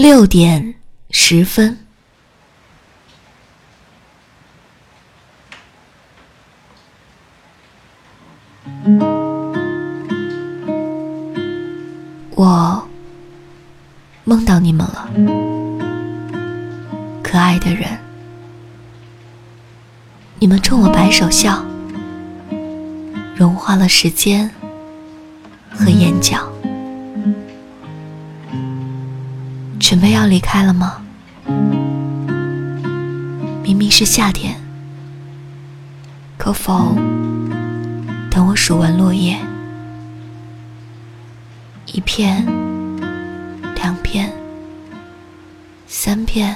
六点十分，我梦到你们了，可爱的人，你们冲我摆手笑，融化了时间和眼角。准备要离开了吗？明明是夏天，可否等我数完落叶？一片，两片，三片。